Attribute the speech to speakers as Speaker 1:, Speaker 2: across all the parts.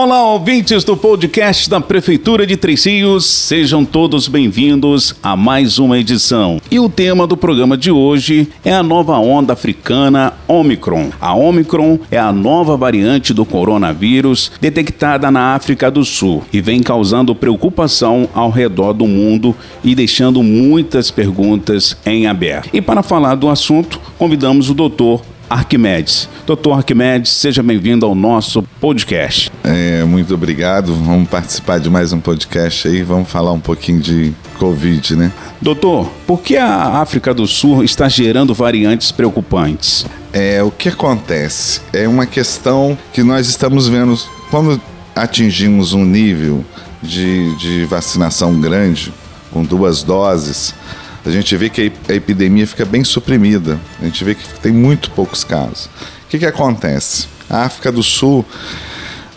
Speaker 1: Olá, ouvintes do podcast da Prefeitura de Três Rios, sejam todos bem-vindos a mais uma edição. E o tema do programa de hoje é a nova onda africana Omicron. A Omicron é a nova variante do coronavírus detectada na África do Sul e vem causando preocupação ao redor do mundo e deixando muitas perguntas em aberto. E para falar do assunto, convidamos o doutor Arquimedes. Doutor Arquimedes, seja bem-vindo ao nosso podcast.
Speaker 2: É, muito obrigado. Vamos participar de mais um podcast aí. Vamos falar um pouquinho de Covid, né?
Speaker 1: Doutor, por que a África do Sul está gerando variantes preocupantes?
Speaker 2: É, o que acontece? É uma questão que nós estamos vendo quando atingimos um nível de, de vacinação grande, com duas doses, a gente vê que a epidemia fica bem suprimida. A gente vê que tem muito poucos casos. O que, que acontece? A África do Sul,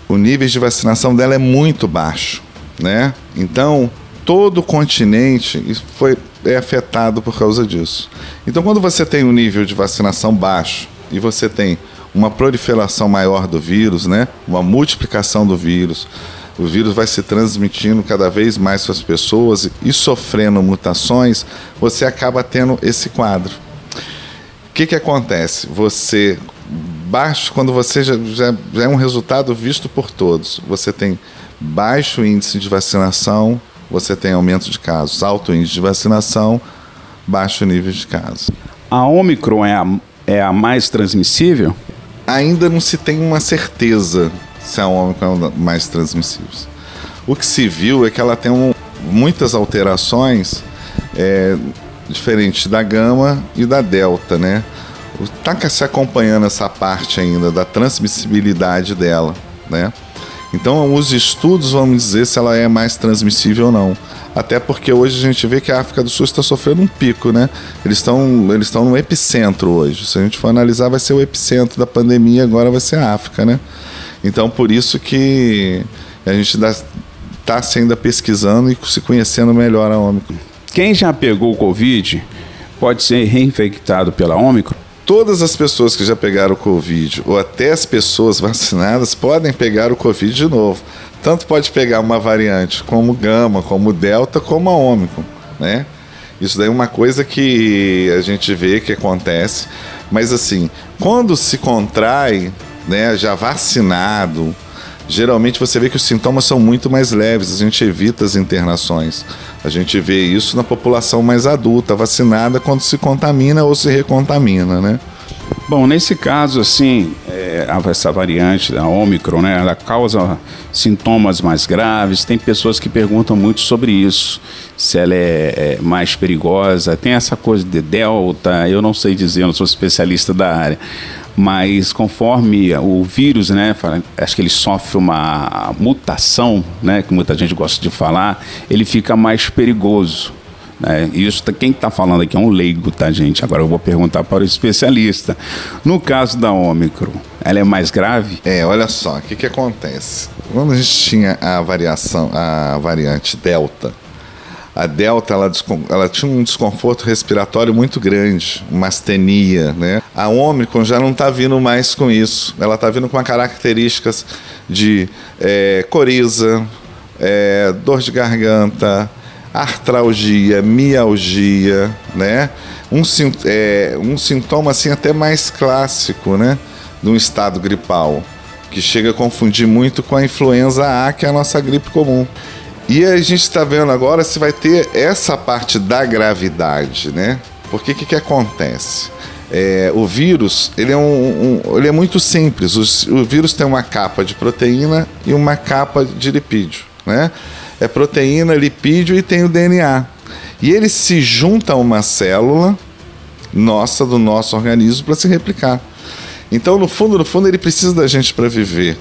Speaker 2: o nível de vacinação dela é muito baixo, né? Então, todo o continente foi é afetado por causa disso. Então, quando você tem um nível de vacinação baixo e você tem uma proliferação maior do vírus, né? Uma multiplicação do vírus, o vírus vai se transmitindo cada vez mais para as pessoas e sofrendo mutações, você acaba tendo esse quadro. O que, que acontece? Você baixo, quando você já, já, já é um resultado visto por todos, você tem baixo índice de vacinação, você tem aumento de casos, alto índice de vacinação, baixo nível de casos.
Speaker 1: A Omicron é a, é a mais transmissível?
Speaker 2: Ainda não se tem uma certeza se a Ômicron é mais transmissível. O que se viu é que ela tem um, muitas alterações é, da gama e da delta, né? Está se acompanhando essa parte ainda da transmissibilidade dela, né? Então, os estudos vão dizer se ela é mais transmissível ou não. Até porque hoje a gente vê que a África do Sul está sofrendo um pico, né? Eles estão eles estão no epicentro hoje. Se a gente for analisar, vai ser o epicentro da pandemia, agora vai ser a África, né? Então, por isso que a gente está ainda pesquisando e se conhecendo melhor a Ômicron.
Speaker 1: Quem já pegou o Covid pode ser reinfectado pela Ômicron?
Speaker 2: Todas as pessoas que já pegaram o Covid, ou até as pessoas vacinadas, podem pegar o Covid de novo. Tanto pode pegar uma variante como Gama, como Delta, como a Ômicron, né? Isso daí é uma coisa que a gente vê que acontece. Mas assim, quando se contrai, né, já vacinado, geralmente você vê que os sintomas são muito mais leves, a gente evita as internações. A gente vê isso na população mais adulta, vacinada, quando se contamina ou se recontamina, né?
Speaker 1: Bom, nesse caso, assim, é, essa variante da Omicron, né, ela causa sintomas mais graves. Tem pessoas que perguntam muito sobre isso, se ela é, é, mais perigosa. Tem essa coisa de delta, eu não sei dizer, eu não sou especialista da área mas conforme o vírus, né, acho que ele sofre uma mutação, né, que muita gente gosta de falar, ele fica mais perigoso. Né? Isso, tá, quem está falando aqui é um leigo, tá, gente? Agora eu vou perguntar para o especialista. No caso da Ômicron, ela é mais grave?
Speaker 2: É, olha só, o que, que acontece? Quando a gente tinha a variação, a variante Delta, a Delta ela, ela, tinha um desconforto respiratório muito grande, uma astenia, né? A Omicron já não está vindo mais com isso. Ela está vindo com características de é, coriza, é, dor de garganta, artralgia, mialgia, né? Um, é, um sintoma assim até mais clássico, né? De um estado gripal, que chega a confundir muito com a influenza A, que é a nossa gripe comum. E a gente está vendo agora se vai ter essa parte da gravidade, né? Porque o que, que acontece? É, o vírus ele é, um, um, ele é muito simples. O, o, vírus tem uma capa de proteína e uma capa de lipídio. Né? É proteína, lipídio e tem o DNA. E ele se junta a uma célula nossa, do nosso organismo, para se replicar. Então, no fundo, no fundo, ele precisa da gente para viver.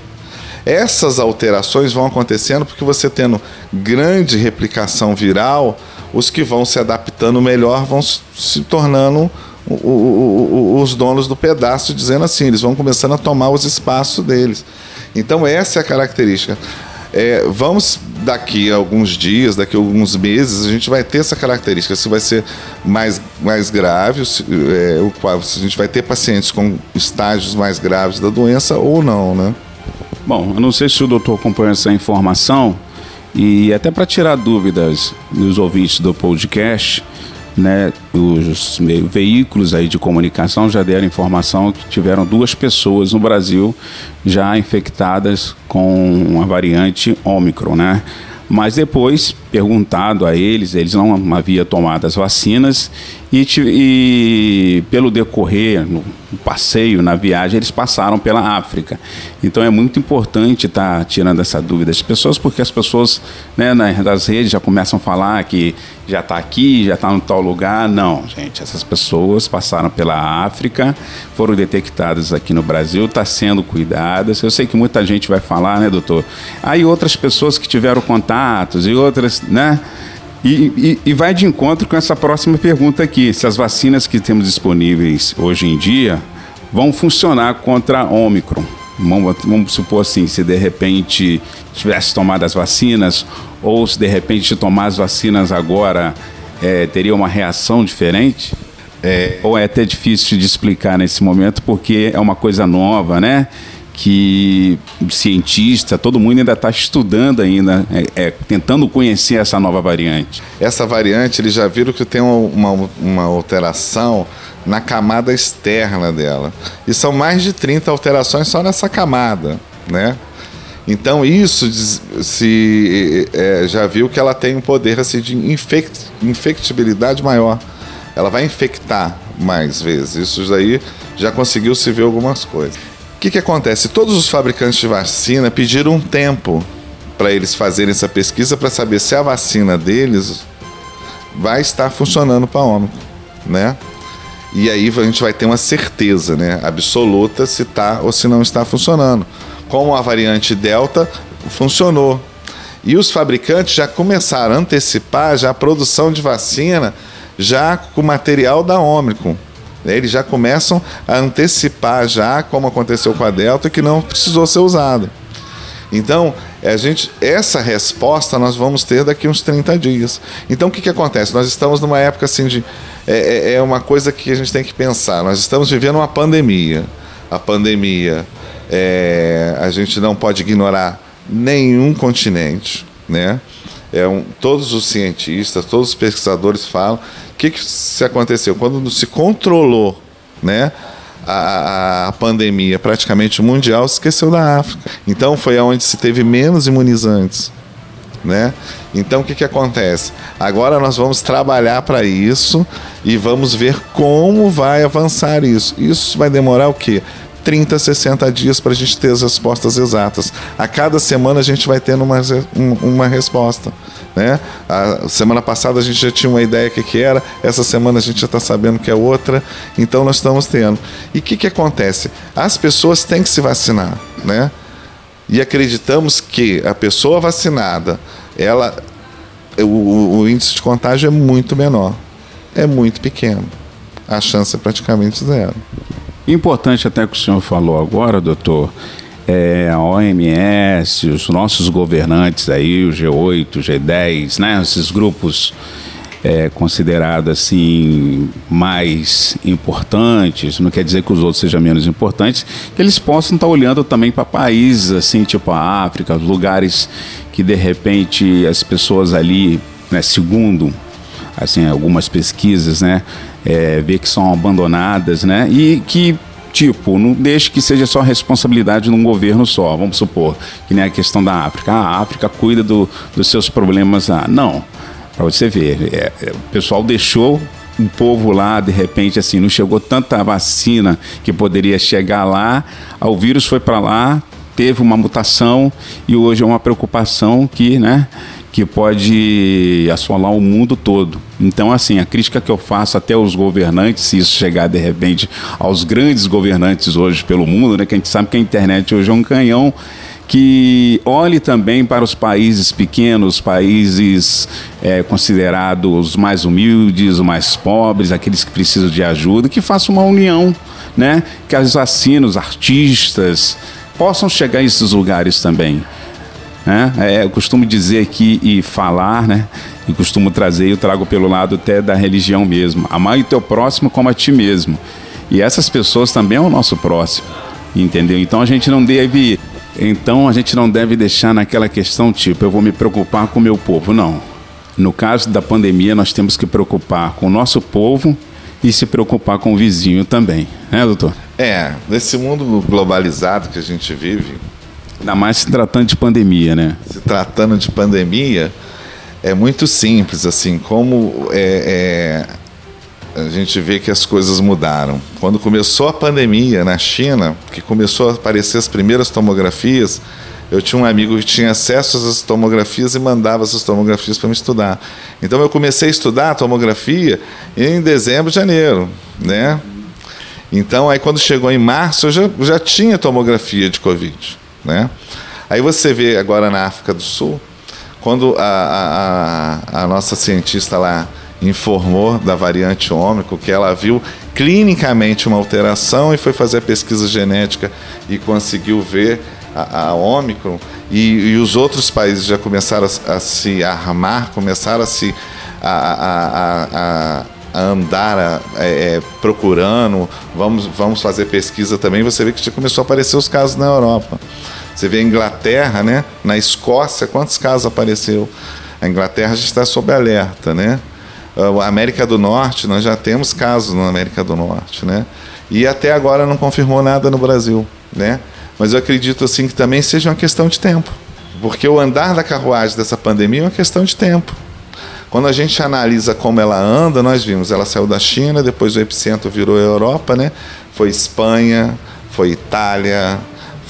Speaker 2: Essas alterações vão acontecendo porque você tendo grande replicação viral, os que vão se adaptando melhor vão se tornando o, o, os donos do pedaço, dizendo assim, eles vão começando a tomar os espaços deles. Então essa é a característica. é, vamos daqui a alguns dias, daqui a alguns meses, a gente vai ter essa característica. Se vai ser mais, mais grave, se, é, o se a gente vai ter pacientes com estágios mais graves da doença ou não, né?
Speaker 1: Bom, eu não sei se o doutor acompanha essa informação e até para tirar dúvidas dos ouvintes do podcast, né, os veículos aí de comunicação já deram informação que tiveram duas pessoas no Brasil já infectadas com a variante Ômicron, né? Mas depois, perguntado a eles, eles não haviam tomado as vacinas e, e pelo decorrer, no passeio, na viagem, eles passaram pela África. Então é muito importante estar tá tirando essa dúvida das pessoas, porque as pessoas né, nas redes já começam a falar que já está aqui, já está em tal lugar. Não, gente, essas pessoas passaram pela África, foram detectadas aqui no Brasil, está sendo cuidadas. Eu sei que muita gente vai falar, né, doutor? Aí outras pessoas que tiveram contatos e outras, né? E, e, e, vai de encontro com essa próxima pergunta aqui: se as vacinas que temos disponíveis hoje em dia vão funcionar contra a Ômicron? Vamos, vamos supor assim, se de repente tivesse tomado as vacinas, ou se de repente tomar as vacinas agora é, teria uma reação diferente? É... Ou é até difícil de explicar nesse momento, porque é uma coisa nova, né? Que cientista, todo mundo ainda está estudando ainda, é, é, tentando conhecer essa nova variante.
Speaker 2: Essa variante, eles já viram que tem uma, uma alteração na camada externa dela. E são mais de 30 alterações só nessa camada, né? Então isso se é, já viu que ela tem um poder assim, de infect, infectibilidade maior. Ela vai infectar mais vezes. Isso aí já conseguiu se ver algumas coisas. O que, que acontece? Todos os fabricantes de vacina pediram um tempo para eles fazerem essa pesquisa para saber se a vacina deles vai estar funcionando para ômicron, né? E aí a gente vai ter uma certeza, né, absoluta se está ou se não está funcionando. Como a variante Delta funcionou. E os fabricantes já começaram a antecipar já a produção de vacina já com material da Ômicron. Né? Eles já começam a antecipar já, como aconteceu com a Delta, que não precisou ser usada. Então, a gente, essa resposta nós vamos ter daqui uns 30 dias. Então, o que, que acontece? Nós estamos numa época assim de. É, é, é uma coisa que a gente tem que pensar. Nós estamos vivendo uma pandemia. A pandemia, é, a gente não pode ignorar nenhum continente, né? É um, todos os cientistas, todos os pesquisadores falam que, que se aconteceu? Quando se controlou né, a, a, pandemia praticamente mundial, se esqueceu da África. Então foi onde se teve menos imunizantes. Né? Então o que, que acontece? Agora nós vamos trabalhar para isso e vamos ver como vai avançar isso. Isso vai demorar o quê? 30, 60 dias para a gente ter as respostas exatas. A cada semana a gente vai tendo uma, uma resposta. Né? A semana passada a gente já tinha uma ideia que, que era, essa semana a gente já está sabendo que é outra, então nós estamos tendo. E o que, que acontece? As pessoas têm que se vacinar. Né? E acreditamos que a pessoa vacinada, ela, o, o índice de contágio é muito menor. É muito pequeno. A chance é praticamente zero.
Speaker 1: Importante até que o senhor falou agora, doutor, é, a OMS, os nossos governantes aí, o G8, o G10, né, esses grupos é, considerados assim mais importantes, não quer dizer que os outros sejam menos importantes, que eles possam estar olhando também para países assim, tipo a África, lugares que de repente as pessoas ali, né, segundo assim algumas pesquisas, né, é, que são abandonadas, né? E que tipo, não deixe que seja só responsabilidade de um governo só, vamos supor, que nem a questão da África. Ah, a África cuida do, dos seus problemas. Ah, não, para você ver, é, é, o pessoal deixou o povo lá, de repente, assim, não chegou tanta vacina que poderia chegar lá, o vírus foi para lá, teve uma mutação e hoje é uma preocupação que, né, que pode assolar o mundo todo. Então, assim, a crítica que eu faço até aos governantes, se isso chegar de repente aos grandes governantes hoje pelo mundo, né, que a gente sabe que a internet hoje é um canhão, que olhe também para os países pequenos, países é, considerados mais humildes, mais pobres, aqueles que precisam de ajuda, que faça uma união, né? Que as vacinas, artistas, possam chegar a esses lugares também Né? É, eu costumo dizer aqui e falar, né? E costumo trazer, eu trago pelo lado até da religião mesmo. Amar o teu próximo como a ti mesmo. E essas pessoas também é o nosso próximo, entendeu? Então a gente não deve, então a gente não deve deixar naquela questão tipo, eu vou me preocupar com o meu povo, não. No caso da pandemia, nós temos que preocupar com o nosso povo e se preocupar com o vizinho também, né, doutor?
Speaker 2: É, nesse mundo globalizado que a gente vive,
Speaker 1: ainda mais se tratando de pandemia, né?
Speaker 2: Se tratando de pandemia, é muito simples, assim, como é, é, a gente vê que as coisas mudaram. Quando começou a pandemia na China, que começou a aparecer as primeiras tomografias, eu tinha um amigo que tinha acesso às tomografias e mandava essas tomografias para me estudar. Então eu comecei a estudar a tomografia em dezembro, janeiro, né? Então aí quando chegou em março eu já, já tinha tomografia de Covid, né? Aí você vê agora na África do Sul, quando a, a, a nossa cientista lá informou da variante ômico, que ela viu clinicamente uma alteração e foi fazer a pesquisa genética e conseguiu ver a, a Ômicron e, e, os outros países já começaram a, a se armar, começaram a se a, a, andar é, é, procurando, vamos, vamos fazer pesquisa também. Você vê que já começou a aparecer os casos na Europa. Você vê a Inglaterra, né? Na Escócia, quantos casos apareceu? A Inglaterra já está sob alerta, né? A América do Norte, nós já temos casos na América do Norte, né? E até agora não confirmou nada no Brasil, né? Mas eu acredito assim que também seja uma questão de tempo. Porque o andar da carruagem dessa pandemia é uma questão de tempo. Quando a gente analisa como ela anda, nós vimos, ela saiu da China, depois o epicentro virou a Europa, né? Foi Espanha, foi Itália,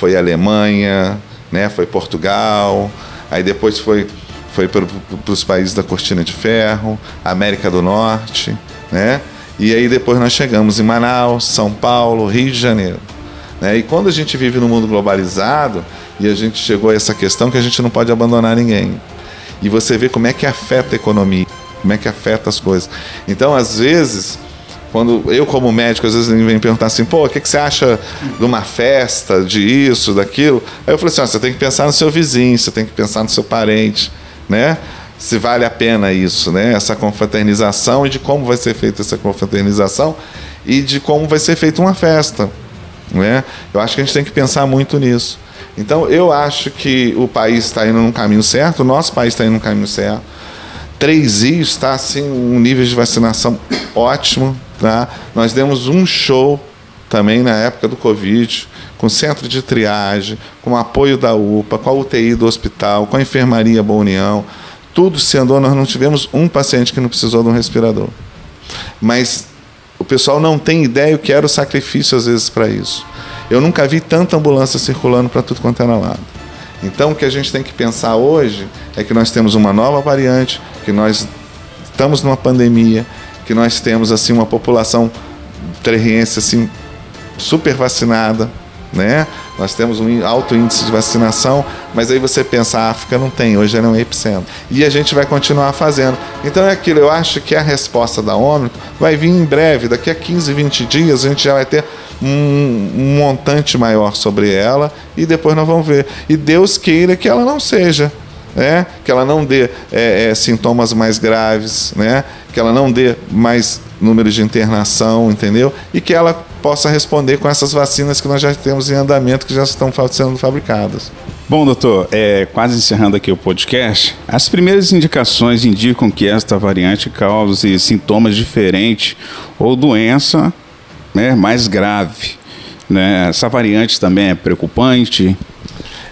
Speaker 2: foi Alemanha, né? Foi Portugal, aí depois foi foi para os países da Cortina de Ferro, América do Norte, né? E aí depois nós chegamos em Manaus, São Paulo, Rio de Janeiro. Né? E quando a gente vive no mundo globalizado, e a gente chegou a essa questão que a gente não pode abandonar ninguém. E você vê como é que afeta a economia, como é que afeta as coisas. Então, às vezes, quando eu como médico, às vezes vem perguntar assim, pô, o que, que você acha de uma festa, de isso, daquilo? Aí eu falei assim, ó, você tem que pensar no seu vizinho, você tem que pensar no seu parente, né? Se vale a pena isso, né? Essa confraternização e de como vai ser feita essa confraternização e de como vai ser feita uma festa. Né? Eu acho que a gente tem que pensar muito nisso. Então, eu acho que o país está indo no caminho certo, o nosso país está indo no caminho certo. Três Rios está assim, um nível de vacinação ótimo. Tá? Nós demos um show também na época do Covid, com centro de triagem, com apoio da UPA, com a UTI do hospital, com a enfermaria Boa União. Tudo se andou, nós não tivemos um paciente que não precisou de um respirador. Mas o pessoal não tem ideia o que era o sacrifício às vezes para isso. Eu nunca vi tanta ambulância circulando para tudo quanto era lado. Então o que a gente tem que pensar hoje é que nós temos uma nova variante, que nós estamos numa pandemia, que nós temos assim uma população terriense assim super vacinada, né? Nós temos um alto índice de vacinação, mas aí você pensa, a África não tem, hoje é um epicentro. E a gente vai continuar fazendo. Então é aquilo, eu acho que a resposta da ONU vai vir em breve, daqui a 15, 20 dias a gente já vai ter um, um montante maior sobre ela e depois nós vamos ver. E Deus queira que ela não seja. Né? que ela não dê é, é, sintomas mais graves, né? que ela não dê mais número de internação, entendeu? E que ela possa responder com essas vacinas que nós já temos em andamento, que já estão sendo fabricadas.
Speaker 1: Bom, doutor, é, quase encerrando aqui o podcast, as primeiras indicações indicam que esta variante cause sintomas diferentes ou doença né, mais grave. Né? Essa variante também é preocupante?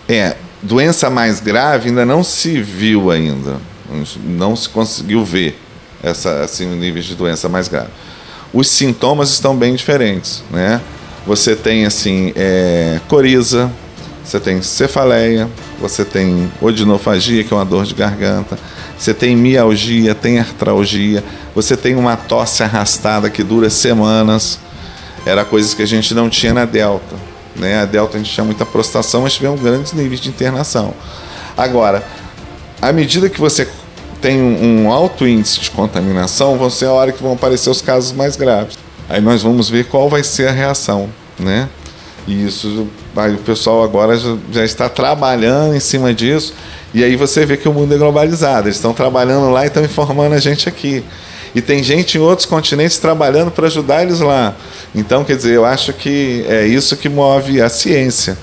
Speaker 2: É, doença mais grave ainda não se viu ainda, não se conseguiu ver essa assim níveis de doença mais grave os sintomas estão bem diferentes, né? Você tem assim é, coriza, você tem cefaleia, você tem odinofagia, que é uma dor de garganta, você tem mialgia, tem artralgia, você tem uma tosse arrastada que dura semanas. Era coisas que a gente não tinha na Delta. Né? A Delta a gente tinha muita prostração, mas tivemos grandes níveis de internação. Agora, à medida que você tem um alto índice de contaminação, vão ser a hora que vão aparecer os casos mais graves. Aí nós vamos ver qual vai ser a reação, né? E isso, aí o pessoal agora já, já está trabalhando em cima disso. E aí você vê que o mundo é globalizado. Eles estão trabalhando lá e estão informando a gente aqui. E tem gente em outros continentes trabalhando para ajudar eles lá. Então, quer dizer, eu acho que é isso que move a ciência.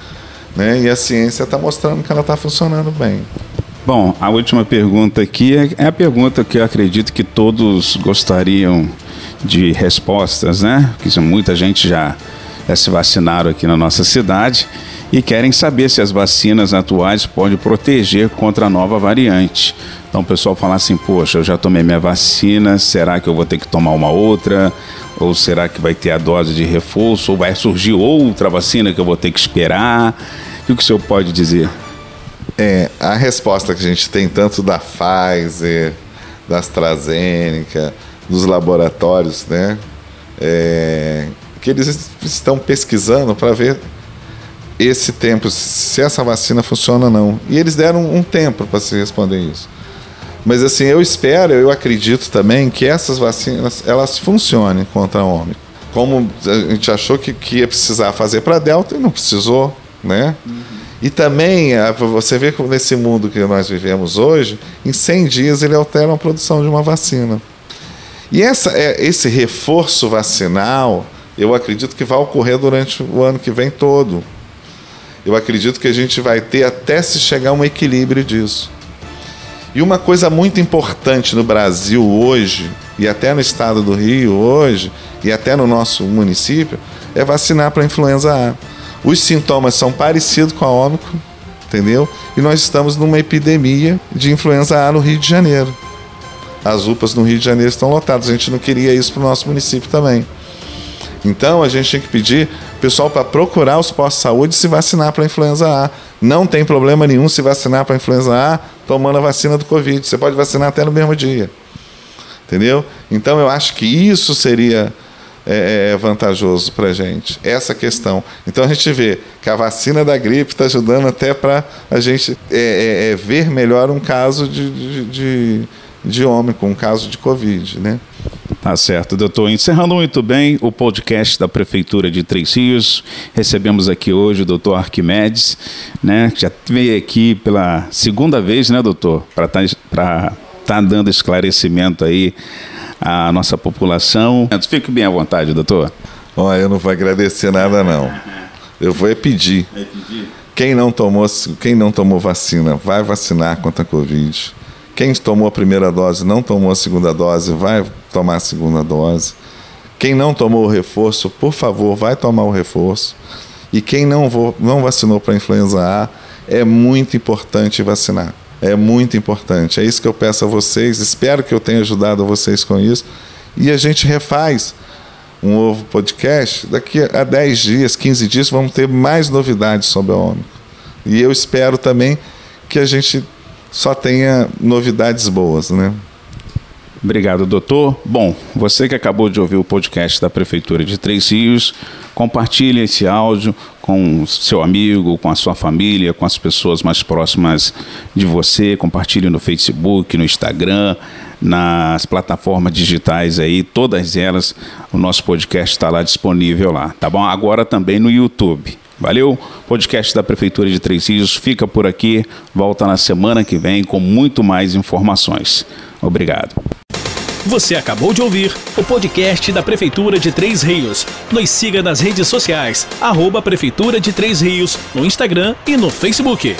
Speaker 2: Né? E a ciência está mostrando que ela está funcionando bem.
Speaker 1: Bom, a última pergunta aqui é, é a pergunta que eu acredito que todos gostariam de respostas, né? Que muita gente já, já se vacinaram aqui na nossa cidade e querem saber se as vacinas atuais podem proteger contra a nova variante. Então o pessoal fala assim, poxa, eu já tomei minha vacina, será que eu vou ter que tomar uma outra? Ou será que vai ter a dose de reforço? Ou vai surgir outra vacina que eu vou ter que esperar? O que o senhor pode dizer?
Speaker 2: É, a resposta que a gente tem tanto da Pfizer, da AstraZeneca, dos laboratórios, né? É, que eles estão pesquisando para ver esse tempo, se essa vacina funciona ou não. E eles deram um tempo para se responder isso. Mas assim, eu espero, eu acredito também que essas vacinas elas funcionem contra a Ômicron. Como a gente achou que, que ia precisar fazer para Delta e não precisou, né? Uhum. E também, você vê que nesse mundo que nós vivemos hoje, em 100 dias ele altera a produção de uma vacina. E essa, é, esse reforço vacinal, eu acredito que vai ocorrer durante o ano que vem todo. Eu acredito que a gente vai ter até se chegar a um equilíbrio disso. E uma coisa muito importante no Brasil hoje, e até no estado do Rio hoje, e até no nosso município, é vacinar para a influenza A. Os sintomas são parecidos com a Ômicron, entendeu? E nós estamos numa epidemia de influenza A no Rio de Janeiro. As UPAs no Rio de Janeiro estão lotadas. A gente não queria isso para o nosso município também. Então a gente tem que pedir pessoal para procurar os postos de saúde e se vacinar para a influenza A. Não tem problema nenhum se vacinar para a influenza A tomando a vacina do Covid. Você pode vacinar até no mesmo dia. Entendeu? Então eu acho que isso seria é, é vantajoso para a gente, essa questão. Então a gente vê que a vacina da gripe está ajudando até para a gente é, é, é, ver melhor um caso de, de, de, de um caso de Covid, né?
Speaker 1: Tá certo, doutor. Encerrando muito bem o podcast da Prefeitura de Três Rios, recebemos aqui hoje o doutor Arquimedes, né? Já veio aqui pela segunda vez, né, doutor? Para estar tá, tá dando esclarecimento aí à nossa população. Fique bem à vontade, doutor.
Speaker 2: Olha, eu não vou agradecer nada, não. Eu vou é pedir. Quem não tomou, quem não tomou vacina, vai vacinar contra a Covid. Quem tomou a primeira dose não tomou a segunda dose, vai tomar a segunda dose. Quem não tomou o reforço, por favor, vai tomar o reforço. E quem não, vo, não vacinou para a influenza A, é muito importante vacinar. É muito importante. É isso que eu peço a vocês. Espero que eu tenha ajudado vocês com isso. E a gente refaz um novo podcast. Daqui a 10 dias, 15 dias, vamos ter mais novidades sobre a Ômicron. E eu espero também que a gente só tenha novidades boas, né?
Speaker 1: Obrigado, doutor. Bom, você que acabou de ouvir o podcast da Prefeitura de Três Rios, compartilhe esse áudio com seu amigo, com a sua família, com as pessoas mais próximas de você. Compartilhe no Facebook, no Instagram, nas plataformas digitais aí, todas elas. O nosso podcast está lá disponível lá, tá bom? Agora também no YouTube. Valeu? Podcast da Prefeitura de Três Rios fica por aqui. Volta na semana que vem com muito mais informações. Obrigado.
Speaker 3: Você acabou de ouvir o podcast da Prefeitura de Três Rios. Nos siga nas redes sociais, arroba Prefeitura de Três Rios, no Instagram e no Facebook.